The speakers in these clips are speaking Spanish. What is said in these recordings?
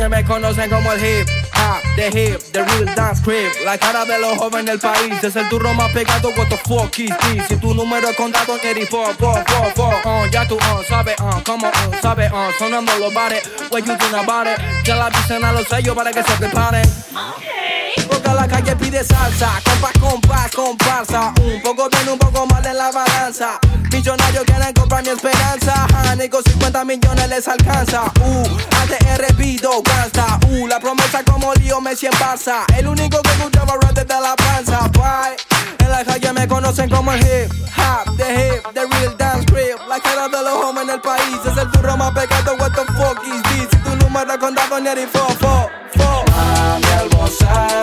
calle me conocen como el hip hop, the hip, the real dance crib. La cara de los jóvenes del país es el turro más pegado. What the fuck is this? Si tu número es contado, Eddie, fuck, fuck, fuck, fuck. Uh, ya tú, uh, sabes, uh, como, uh, sabes, uh, sonando los bares. What you think about it? Ya la dicen a los sellos para que se preparen. Porque la calle pide salsa, compás, compás, comparsa. Un poco bien, un poco mal en la balanza. Millonarios quieren comprar mi esperanza. Honey, con 50 millones les alcanza. Uh, ATR pido gasta. Uh, la promesa como lío Messi en Barça. El único que escuchaba rap desde la panza. Bye. En la calle me conocen como el hip hop, the hip, the real dance crib. La cara de los hombres en el país es el turro más pegado. What the fuck is this? Si tu número contado ni el fo, fo, fo. Mami,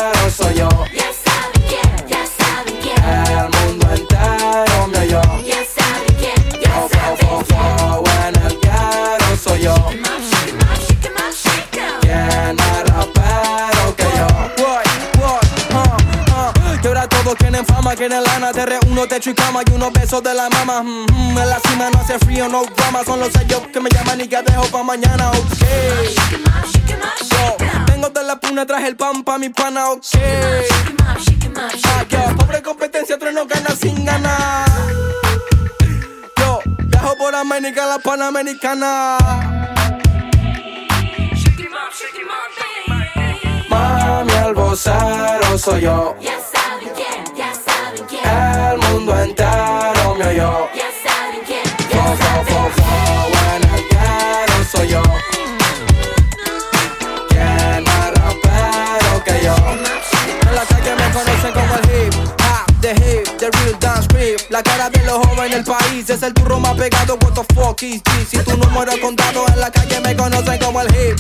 quieren fama, quieren lana Te reúno, techo y cama y unos besos de la mama. Mm, mm, En la cima no hace frío, no drama Son los sellos que me llaman y que dejo pa' mañana, ok. Yo, vengo de la puna, traje el pan pa' mi pana, ok. Ah, pobre competencia, tres no gana sin ganar. Yo, viajo por América, la Panamericana. Mami, el vocero soy yo Entero me oyó. Ya saben quién, Fo, ya fo, saben fo, fo, en el guero soy yo. ¿Quién más rapero que yo? En la calle me conocen como el hip hop, the hip, the real dance. La cara de los jóvenes del país es el turro más pegado. What the fuck is this? Si tu número es contado en la calle me conocen como el hip